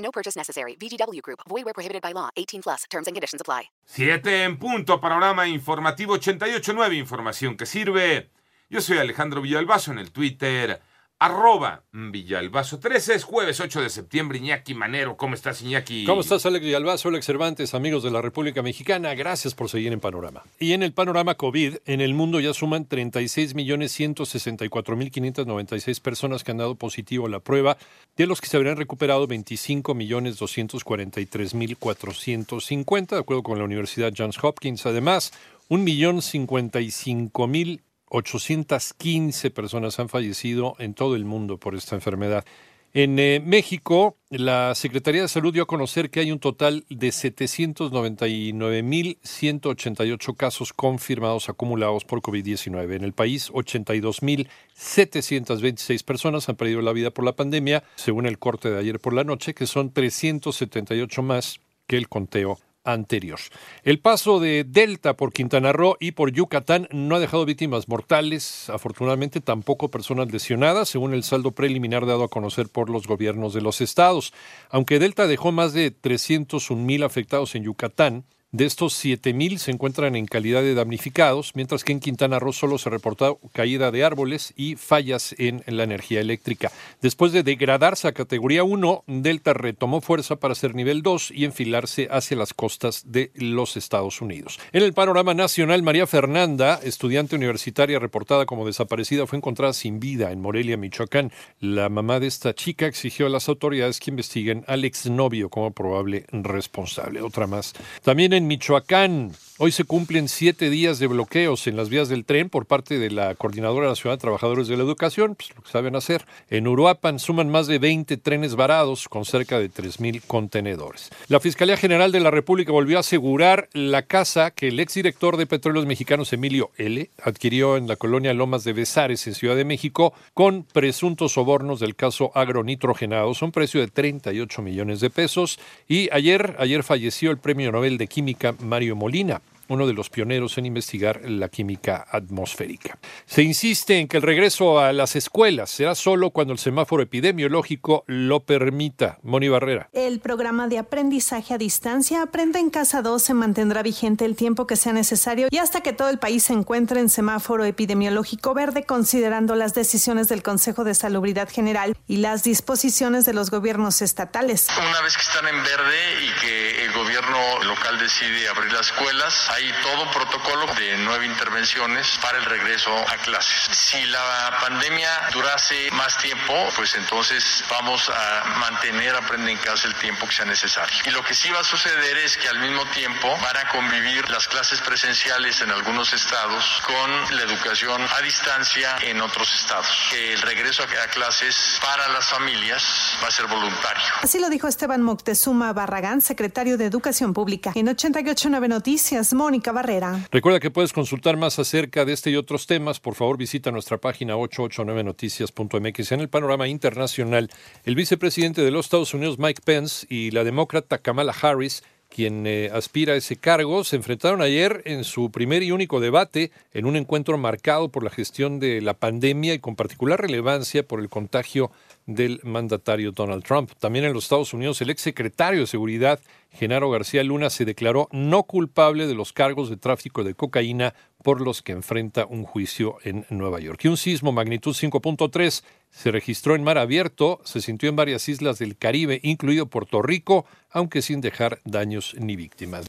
No purchase necessary. VGW Group. Void where prohibited by law. 18 plus. Terms and conditions apply. Siete en punto, panorama informativo 88.9, información que sirve. Yo soy Alejandro Villalbazo en el Twitter, arroba Villalbazo 13, es jueves 8 de septiembre, Iñaki Manero, ¿cómo estás Iñaki? ¿Cómo estás Alex Villalbazo, Alex Cervantes, amigos de la República Mexicana? Gracias por seguir en Panorama. Y en el panorama COVID, en el mundo ya suman 36.164.596 personas que han dado positivo a la prueba, de los que se habrían recuperado 25.243.450, de acuerdo con la Universidad Johns Hopkins. Además, 1.055.000 815 personas han fallecido en todo el mundo por esta enfermedad. En eh, México, la Secretaría de Salud dio a conocer que hay un total de 799.188 casos confirmados acumulados por COVID-19. En el país, 82.726 personas han perdido la vida por la pandemia, según el corte de ayer por la noche, que son 378 más que el conteo anterior. El paso de Delta por Quintana Roo y por Yucatán no ha dejado víctimas mortales, afortunadamente tampoco personas lesionadas, según el saldo preliminar dado a conocer por los gobiernos de los estados. Aunque Delta dejó más de 301 mil afectados en Yucatán, de estos 7.000 se encuentran en calidad de damnificados, mientras que en Quintana Roo solo se reportó caída de árboles y fallas en la energía eléctrica. Después de degradarse a categoría 1, Delta retomó fuerza para ser nivel 2 y enfilarse hacia las costas de los Estados Unidos. En el panorama nacional, María Fernanda, estudiante universitaria reportada como desaparecida, fue encontrada sin vida en Morelia, Michoacán. La mamá de esta chica exigió a las autoridades que investiguen al exnovio como probable responsable. Otra más. También en Michoacán. Hoy se cumplen siete días de bloqueos en las vías del tren por parte de la Coordinadora Nacional de Trabajadores de la Educación, pues lo que saben hacer. En Uruapan suman más de 20 trenes varados con cerca de 3.000 contenedores. La Fiscalía General de la República volvió a asegurar la casa que el exdirector de Petróleos Mexicanos, Emilio L., adquirió en la colonia Lomas de Besares, en Ciudad de México, con presuntos sobornos del caso agronitrogenado. Son precio de 38 millones de pesos. Y ayer, ayer falleció el Premio Nobel de Química Mario Molina uno de los pioneros en investigar la química atmosférica. Se insiste en que el regreso a las escuelas será solo cuando el semáforo epidemiológico lo permita. Moni Barrera. El programa de aprendizaje a distancia Aprenda en Casa 2 se mantendrá vigente el tiempo que sea necesario y hasta que todo el país se encuentre en semáforo epidemiológico verde, considerando las decisiones del Consejo de Salubridad General y las disposiciones de los gobiernos estatales. Una vez que están en verde y que el gobierno local decide abrir las escuelas, hay todo un protocolo de nueve intervenciones para el regreso a clases. Si la pandemia durase más tiempo, pues entonces vamos a mantener Aprende en Casa el tiempo que sea necesario. Y lo que sí va a suceder es que al mismo tiempo van a convivir las clases presenciales en algunos estados con la educación a distancia en otros estados. El regreso a clases para las familias va a ser voluntario. Así lo dijo Esteban Moctezuma Barragán, secretario de Educación Pública. En 889 Noticias, Mónica Barrera. Recuerda que puedes consultar más acerca de este y otros temas. Por favor, visita nuestra página 889noticias.mx. En el panorama internacional, el vicepresidente de los Estados Unidos, Mike Pence, y la demócrata Kamala Harris, quien eh, aspira a ese cargo, se enfrentaron ayer en su primer y único debate en un encuentro marcado por la gestión de la pandemia y con particular relevancia por el contagio del mandatario Donald Trump. También en los Estados Unidos, el exsecretario de Seguridad, Genaro García Luna, se declaró no culpable de los cargos de tráfico de cocaína por los que enfrenta un juicio en Nueva York. Y un sismo magnitud 5.3 se registró en mar abierto, se sintió en varias islas del Caribe, incluido Puerto Rico, aunque sin dejar daños ni víctimas.